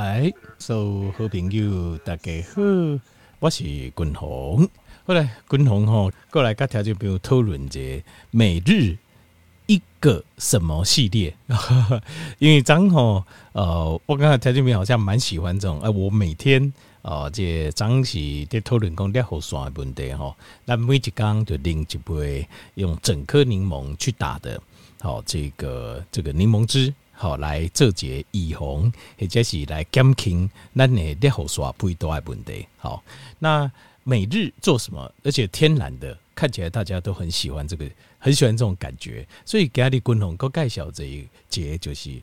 哎，所有好朋友大家好，我是君鸿。后来君鸿吼过来跟条件朋友讨论这每日一个什么系列，因为张吼呃，我刚才条件朋友好像蛮喜欢这种，哎、呃，我每天呃这张是在讨论讲尿后酸的问题吼，那每一缸就拎一杯用整颗柠檬去打的，好这个这个柠檬汁。好，来做节预防，或者是来减轻咱的尿后酸不会多的问题。好，那每日做什么？而且天然的，看起来大家都很喜欢这个，很喜欢这种感觉。所以给阿里军红哥介绍这一节，就是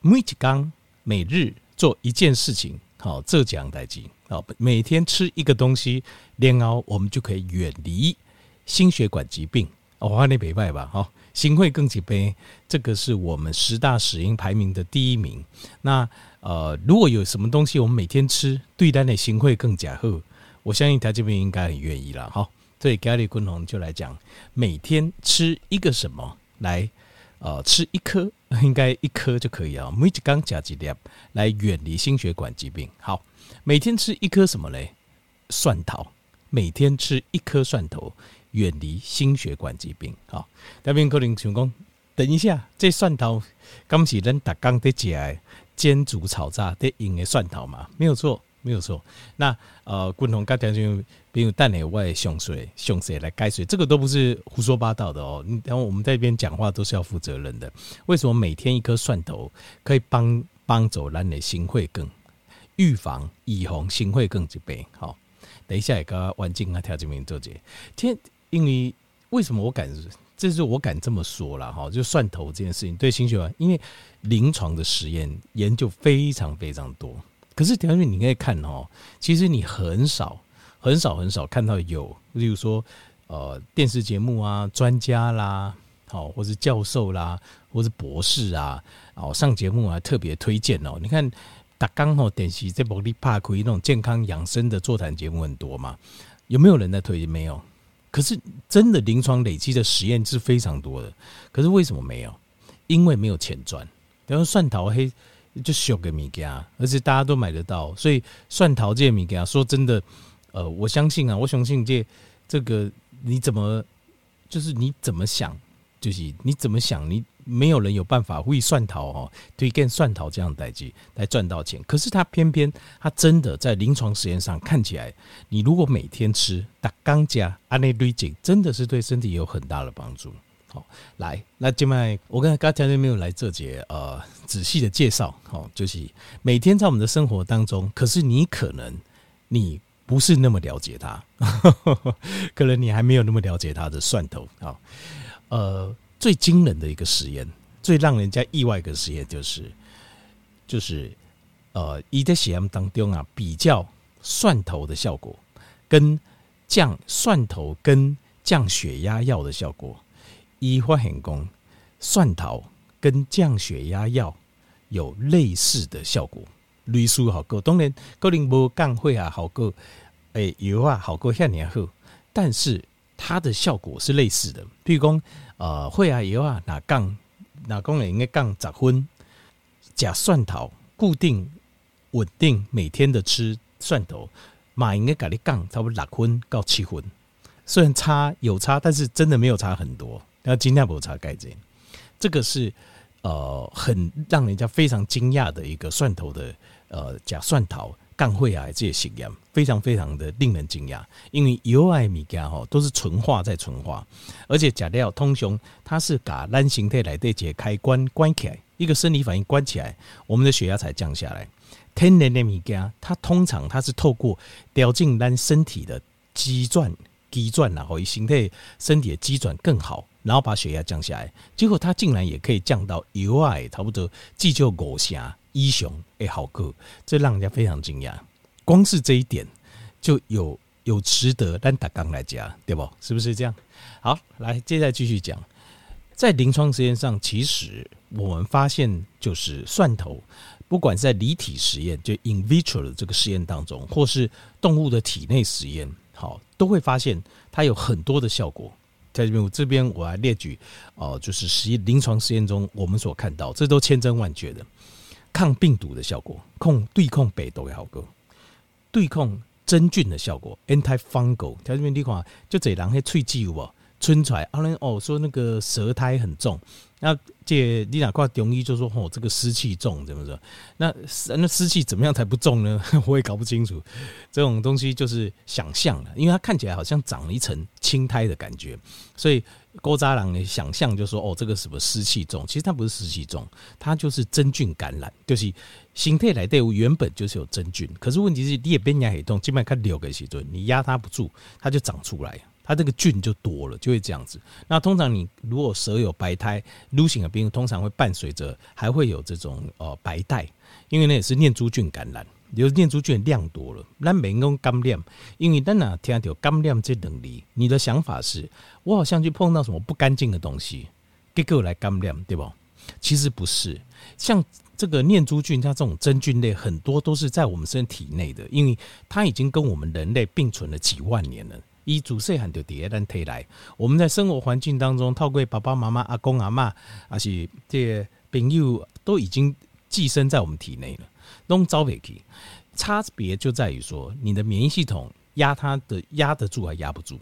每一天每日做一件事情。好，这讲代志。好，每天吃一个东西，然后我们就可以远离心血管疾病。我看你明白吧？好。心会更几杯，这个是我们十大死因排名的第一名。那呃，如果有什么东西我们每天吃，对单的心会更加好，我相信他这边应该很愿意了。好，所以咖喱昆龙就来讲，每天吃一个什么来，呃，吃一颗，应该一颗就可以啊。每一缸加几粒，来远离心血管疾病。好，每天吃一颗什么嘞？蒜头，每天吃一颗蒜头。远离心血管疾病。好，那边可能想讲，等一下，这蒜头刚是咱打刚在讲煎煮炒炸的用的蒜头嘛？没有错，没有错。那呃，共同刚才就比如蛋内外熊水熊水来改水，这个都不是胡说八道的哦。然后我们在这边讲话都是要负责任的。为什么每天一颗蒜头可以帮帮走咱的心会更预防以防心会更疾病？好，等一下也个环境啊条件面做这天。因为为什么我敢，这是我敢这么说了哈，就蒜头这件事情对心血管，因为临床的实验研究非常非常多。可是条件你可以看哦，其实你很少很少很少看到有，例如说呃电视节目啊，专家啦，好，或是教授啦，或是博士啊，哦上节目啊特别推荐哦。你看打刚好电视在玻璃帕奎那种健康养生的座谈节目很多嘛，有没有人在推荐？没有。可是真的临床累积的实验是非常多的，可是为什么没有？因为没有钱赚。然后蒜头黑就小个米家，而且大家都买得到，所以蒜头这米家说真的，呃，我相信啊，我相信这这个你怎么就是你怎么想，就是你怎么想你。没有人有办法为蒜头哦推荐蒜头这样代际来赚到钱，可是他偏偏他真的在临床实验上看起来，你如果每天吃打钢加安内瑞景，真的是对身体有很大的帮助。好，来，那今麦我刚才刚才没有来这节呃仔细的介绍，好，就是每天在我们的生活当中，可是你可能你不是那么了解它，可能你还没有那么了解它的蒜头啊，呃。最惊人的一个实验，最让人家意外的实验就是，就是呃，伊在实验当中啊，比较蒜头的效果跟降蒜头跟降血压药的效果，伊发现讲蒜头跟降血压药有类似的效果，类似好过，当然可能无降血压好过，诶，油啊好过遐尔好，但是它的效果是类似的，譬如讲。呃，血压药啊，那杠，那工人应该杠十分。吃蒜头，固定稳定每天的吃蒜头，嘛应该给你杠差不多六分到七分。虽然差有差，但是真的没有差很多。那今天不差改这，这个是呃很让人家非常惊讶的一个蒜头的呃假蒜头。降血压这些实验非常非常的令人惊讶，因为油艾米加哈都是纯化在纯化，而且假料通雄它是把咱形态来对解开关关起来，一个生理反应关起来，我们的血压才降下来。天然的米加它通常它是透过掉进咱身体的肌转肌转然后形态身体的肌转更好，然后把血压降下来，结果它竟然也可以降到油艾差不多至少五成。医雄诶，好个，这让人家非常惊讶。光是这一点就有有值得咱大纲来讲，对不？是不是这样？好，来接下来继续讲。在临床实验上，其实我们发现，就是蒜头，不管在离体实验，就 in vitro 的这个实验当中，或是动物的体内实验，好，都会发现它有很多的效果。在这边，我这边我来列举哦，就是实验临床实验中我们所看到，这都千真万确的。抗病毒的效果，控对抗病毒的效果，对抗真菌的效果，anti-fungal。条这边地方就这人迄喙齿有无？春出来，阿伦哦说那个舌苔很重。那这你哪块中医就说哦，这个湿气重，怎么说？那那湿气怎么样才不重呢？我也搞不清楚。这种东西就是想象了，因为它看起来好像长了一层青苔的感觉，所以郭扎郎的想象就说哦，这个什么湿气重？其实它不是湿气重，它就是真菌感染，就是形态来队伍原本就是有真菌，可是问题是你也变压很重，基本上看六个时阵，你压它不住，它就长出来。它这个菌就多了，就会这样子。那通常你如果舌有白苔、撸醒的病，通常会伴随着还会有这种呃白带，因为那也是念珠菌感染，就是念珠菌量多了。那没用感染，因为当哪听到感染这能力，你的想法是我好像去碰到什么不干净的东西，给我来感染，对不？其实不是，像这个念珠菌，它这种真菌类很多都是在我们身体内的，因为它已经跟我们人类并存了几万年了。以祖岁很多迭代推来，我们在生活环境当中，透过爸爸妈妈、阿公阿嬷，还是这些朋友，都已经寄生在我们体内了。拢招不起，差别就在于说，你的免疫系统压它的压得住还压不住。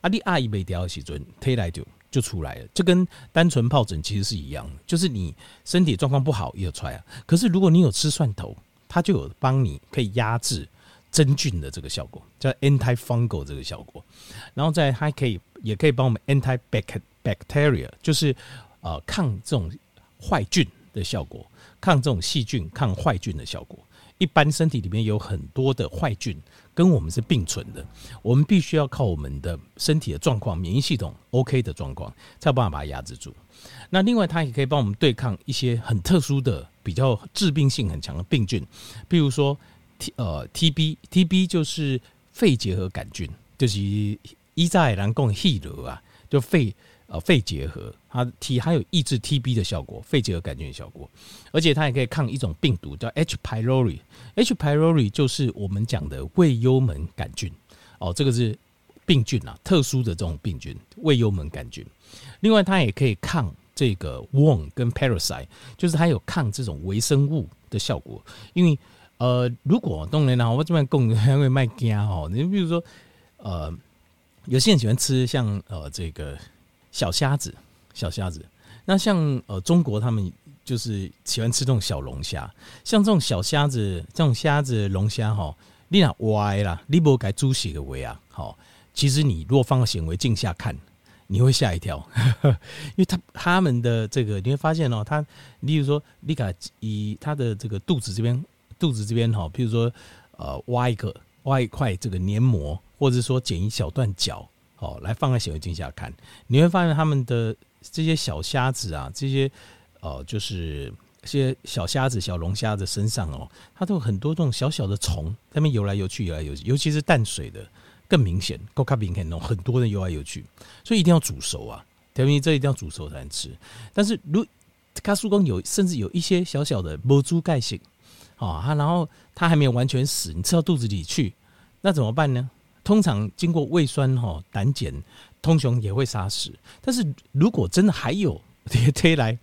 啊，你阿姨没掉时阵推来就就出来了，就跟单纯疱疹其实是一样的，就是你身体状况不好也有出来啊。可是如果你有吃蒜头，它就有帮你可以压制。真菌的这个效果叫 anti-fungal 这个效果，然后再还可以也可以帮我们 anti-bacteria，就是呃抗这种坏菌的效果，抗这种细菌、抗坏菌的效果。一般身体里面有很多的坏菌跟我们是并存的，我们必须要靠我们的身体的状况、免疫系统 OK 的状况，才有办法把它压制住。那另外它也可以帮我们对抗一些很特殊的、比较致病性很强的病菌，比如说。T 呃 TB TB 就是肺结核杆菌，就是一在南贡 He 啊，就肺呃肺结核，它 T 还有抑制 TB 的效果，肺结核杆菌的效果，而且它也可以抗一种病毒叫 H pylori H pylori 就是我们讲的胃幽门杆菌哦，这个是病菌啊，特殊的这种病菌胃幽门杆菌。另外，它也可以抗这个 worm 跟 parasite，就是它有抗这种微生物的效果，因为。呃，如果当然啦，我这边供还会卖家哦。你比如说，呃，有些人喜欢吃像呃这个小虾子，小虾子。那像呃中国他们就是喜欢吃这种小龙虾，像这种小虾子，这种虾子龙虾哈，你那歪啦，你不该猪血的胃啊。好，其实你如果放到显微镜下看，你会吓一跳，因为他他们的这个你会发现哦，他，例如说，你看以他的这个肚子这边。肚子这边哈，譬如说，呃，挖一个挖一块这个黏膜，或者说剪一小段角，哦，来放在显微镜下看，你会发现他们的这些小虾子啊，这些呃，就是这些小虾子、小龙虾的身上哦，它都有很多这种小小的虫，它们游来游去，游来游去，尤其是淡水的更明显，够卡明显哦，很多人游来游去，所以一定要煮熟啊，等于这一定要煮熟才能吃。但是如卡叔公有，甚至有一些小小的无珠钙性。哦，它然后它还没有完全死，你吃到肚子里去，那怎么办呢？通常经过胃酸哈胆碱，通常也会杀死。但是如果真的还有 贴贴来，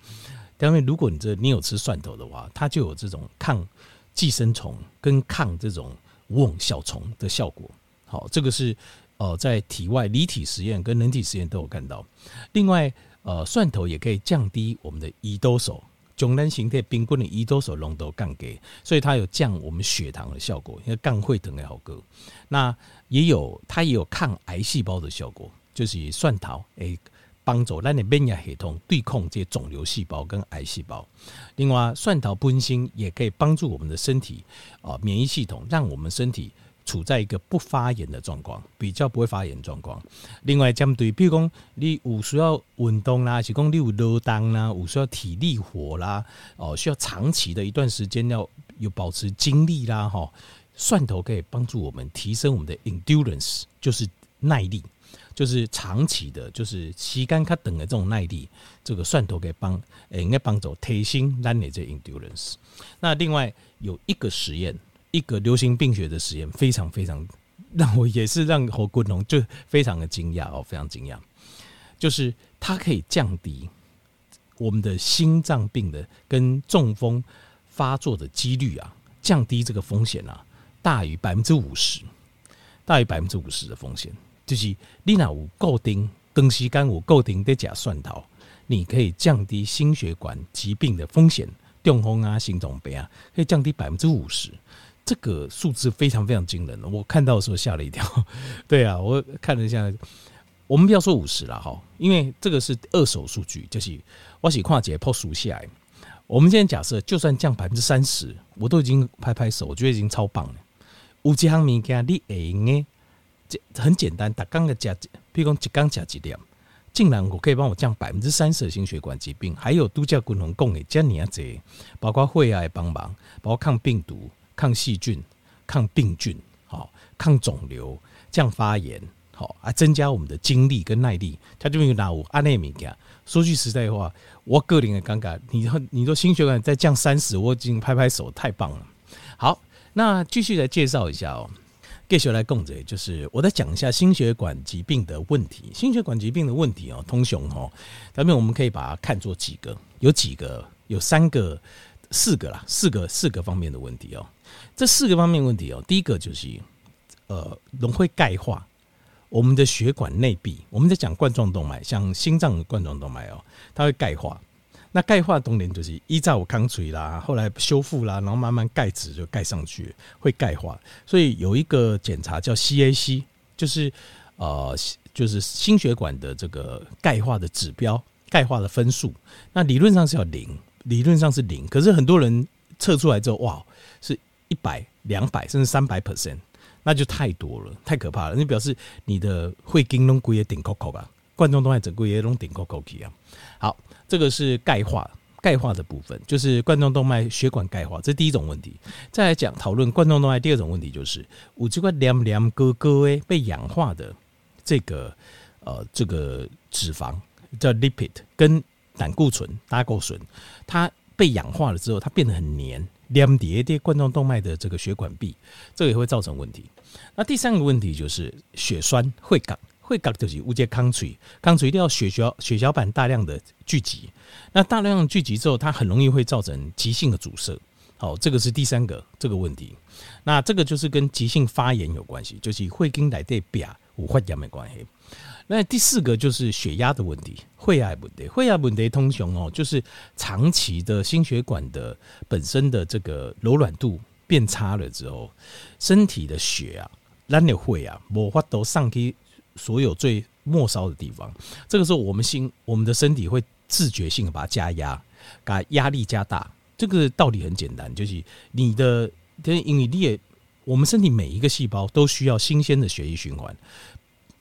因为如果你这你有吃蒜头的话，它就有这种抗寄生虫跟抗这种蚊小虫的效果。好，这个是呃在体外离体实验跟人体实验都有看到。另外，呃，蒜头也可以降低我们的胰岛素。中单形态冰棍的胰岛素浓度降低，所以它有降我们血糖的效果，因为降血糖的好歌。那也有它也有抗癌细胞的效果，就是蒜头诶帮助咱的免疫系统对抗这些肿瘤细胞跟癌细胞。另外，蒜头本身也可以帮助我们的身体啊免疫系统，让我们身体。处在一个不发炎的状况，比较不会发炎状况。另外，针对比如讲你有需要运动啦，是讲你有劳动啦，有需要体力活啦，哦，需要长期的一段时间要有保持精力啦，哈，蒜头可以帮助我们提升我们的 endurance，就是耐力，就是长期的，就是时间较长的这种耐力，这个蒜头可以帮，诶，应该帮助提升咱的这 endurance。那另外有一个实验。一个流行病学的实验，非常非常让我也是让侯国龙就非常的惊讶哦，非常惊讶，就是它可以降低我们的心脏病的跟中风发作的几率啊，降低这个风险啊，大于百分之五十，大于百分之五十的风险，就是你那有固定长时间有固定在吃蒜头，你可以降低心血管疾病的风险，中风啊、心脏病啊，可以降低百分之五十。这个数字非常非常惊人，我看到的时候吓了一跳。对啊，我看了一下，我们不要说五十了哈，因为这个是二手数据，就是我写跨解剖数下来。我们现在假设，就算降百分之三十，我都已经拍拍手，我觉得已经超棒了。有几项物件你会用的，这很简单，打刚个加，比如讲一缸加几点，竟然我可以帮我降百分之三十的心血管疾病，还有都叫共同供的加尼亚这，包括肺癌帮忙，包括抗病毒。抗细菌、抗病菌、好抗肿瘤、降发炎，好啊，增加我们的精力跟耐力。他就用拿我阿内米讲，说句实在话，我个人的感觉，你你说心血管再降三十，我已经拍拍手，太棒了。好，那继续来介绍一下哦，继续来供着，就是我再讲一下心血管疾病的问题。心血管疾病的问题哦，通常哦，咱们我们可以把它看作几个，有几个，有三个、四个啦，四个四个方面的问题哦。这四个方面问题哦，第一个就是，呃，容会钙化，我们的血管内壁，我们在讲冠状动脉，像心脏的冠状动脉哦，它会钙化。那钙化的东西就是依照我康锤啦，后来修复啦，然后慢慢钙质就钙上去，会钙化。所以有一个检查叫 CAC，就是呃，就是心血管的这个钙化的指标，钙化的分数。那理论上是要零，理论上是零，可是很多人测出来之后，哇，一百、两百甚至三百 percent，那就太多了，太可怕了。那表示你的会经龙骨也顶扣扣吧，冠状动脉整个也拢顶扣扣去啊。好，这个是钙化，钙化的部分就是冠状动脉血管钙化，这是第一种问题。再来讲讨论冠状动脉第二种问题，就是五这块黏黏哥哥诶被氧化的这个呃这个脂肪叫 lipid 跟胆固醇、胆固醇，它被氧化了之后，它变得很黏。黏叠叠冠状动脉的这个血管壁，这个也会造成问题。那第三个问题就是血栓会感，会感就是无节康锤，康锤一定要血小血小板大量的聚集，那大量聚集之后，它很容易会造成急性的阻塞。好，这个是第三个这个问题。那这个就是跟急性发炎有关系，就是会跟来对表无发炎没关系。那第四个就是血压的问题，血压问题，血压问题通常哦，就是长期的心血管的本身的这个柔软度变差了之后，身体的血啊，咱的血啊，无法都上去所有最末梢的地方。这个时候，我们心，我们的身体会自觉性的把它加压，把压力加大。这个道理很简单，就是你的，因为你也，我们身体每一个细胞都需要新鲜的血液循环。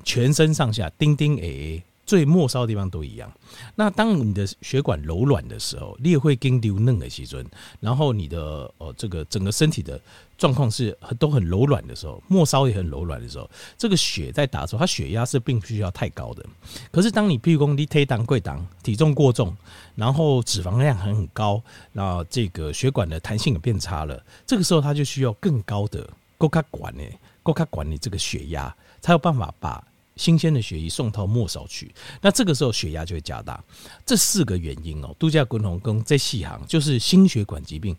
全身上下，丁丁 A，最末梢的地方都一样。那当你的血管柔软的时候，你也会跟流嫩的细菌，然后你的呃这个整个身体的状况是很都很柔软的时候，末梢也很柔软的时候，这个血在打的时候，它血压是并不需要太高的。可是当你譬如说你推档贵档，体重过重，然后脂肪量很很高，那这个血管的弹性也变差了，这个时候它就需要更高的高卡管呢，高卡管你这个血压才有办法把。新鲜的血液送到末梢去，那这个时候血压就会加大。这四个原因哦，度假滚红跟这细行就是心血管疾病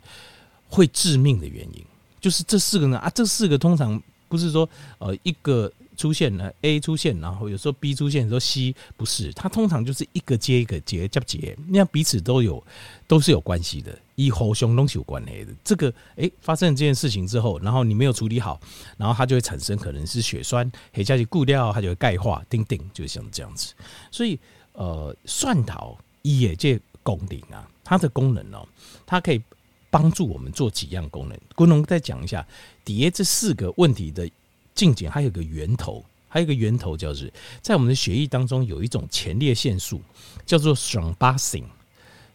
会致命的原因，就是这四个呢啊，这四个通常不是说呃一个。出现了 A 出现，然后有时候 B 出现，有时候 C 不是，它通常就是一个接一个接接接，那样彼此都有都是有关系的，以后胸东西有关系的。这个诶、发生了这件事情之后，然后你没有处理好，然后它就会产生可能是血栓，黑加去固掉，它就会钙化，叮叮，就像这样子。所以呃，蒜头也这功能啊，它的功能哦，它可以帮助我们做几样功能。功能再讲一下底下这四个问题的。近景还有个源头，还有个源头就是在我们的血液当中有一种前列腺素，叫做 thrombasing。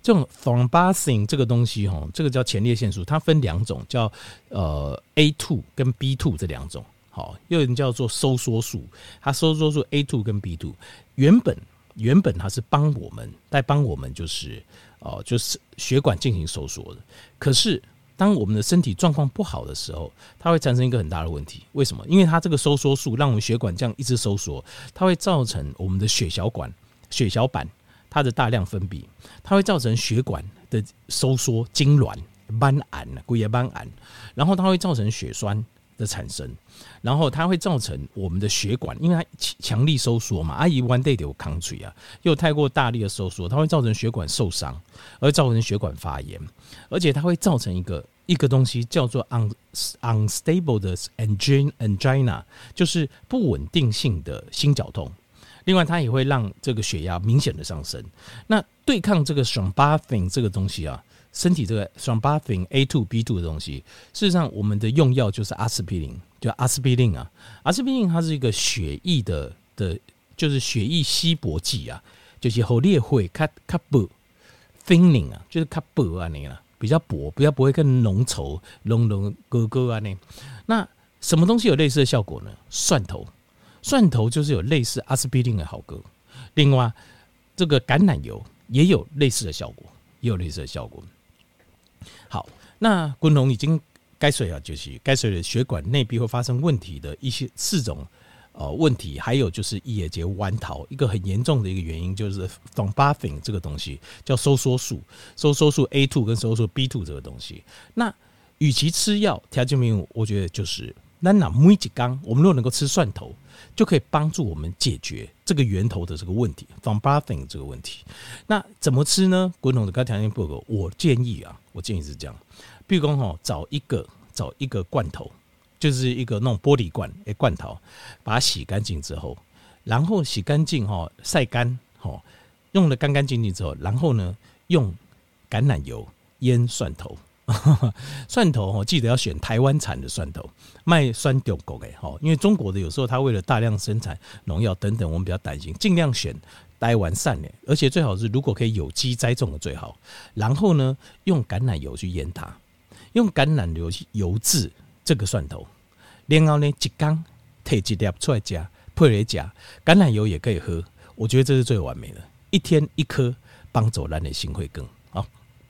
这种 thrombasing 这个东西哈，这个叫前列腺素，它分两种，叫呃 A two 跟 B two 这两种。好，又有人叫做收缩素，它收缩素 A two 跟 B two 原本原本它是帮我们在帮我们就是哦就是血管进行收缩的，可是。当我们的身体状况不好的时候，它会产生一个很大的问题。为什么？因为它这个收缩素让我们血管这样一直收缩，它会造成我们的血小管、血小板它的大量分泌，它会造成血管的收缩痉挛。斑胺，龟叶斑癌，然后它会造成血栓的产生，然后它会造成我们的血管，因为它强力收缩嘛，阿姨 one day 有抗水啊，又太过大力的收缩，它会造成血管受伤，而造成血管发炎，而且它会造成一个一个东西叫做 un unstable 的 angina，就是不稳定性的心绞痛。另外，它也会让这个血压明显的上升。那对抗这个 thrombophin 这个东西啊，身体这个 thrombophin A two B two 的东西，事实上我们的用药就是阿司匹林，就阿司匹林啊。阿司匹林它是一个血液的的，就是血液稀薄剂啊，就是后裂会卡卡薄 thinning 啊，就是卡薄啊那个比较薄，比较不会更浓稠浓浓哥哥啊那。那什么东西有类似的效果呢？蒜头。蒜头就是有类似阿司匹林的好歌，另外这个橄榄油也有类似的效果，也有类似的效果。好，那滚龙已经该水啊，就是该水的血管内壁会发生问题的一些四种呃问题，还有就是一叶结弯桃，一个很严重的一个原因就是 thrombophin 这个东西叫收缩素，收缩素 A two 跟收缩素 B two 这个东西。那与其吃药条件没有，我觉得就是那那每几缸，我们如果能够吃蒜头。就可以帮助我们解决这个源头的这个问题，thrombophin 这个问题。那怎么吃呢？滚筒的高条件不够，我建议啊，我建议是这样，比如说哈，找一个找一个罐头，就是一个那种玻璃罐诶，罐头，把它洗干净之后，然后洗干净哈，晒干哈，用的干干净净之后，然后呢，用橄榄油腌蒜头。蒜头哦，记得要选台湾产的蒜头，卖酸中国的哈，因为中国的有时候它为了大量生产农药等等，我们比较担心，尽量选台湾产的，而且最好是如果可以有机栽种的最好。然后呢，用橄榄油去腌它，用橄榄油去油渍这个蒜头，然后呢，一缸提一粒出来加，配来加，橄榄油也可以喝，我觉得这是最完美的，一天一颗，帮助咱的心会更。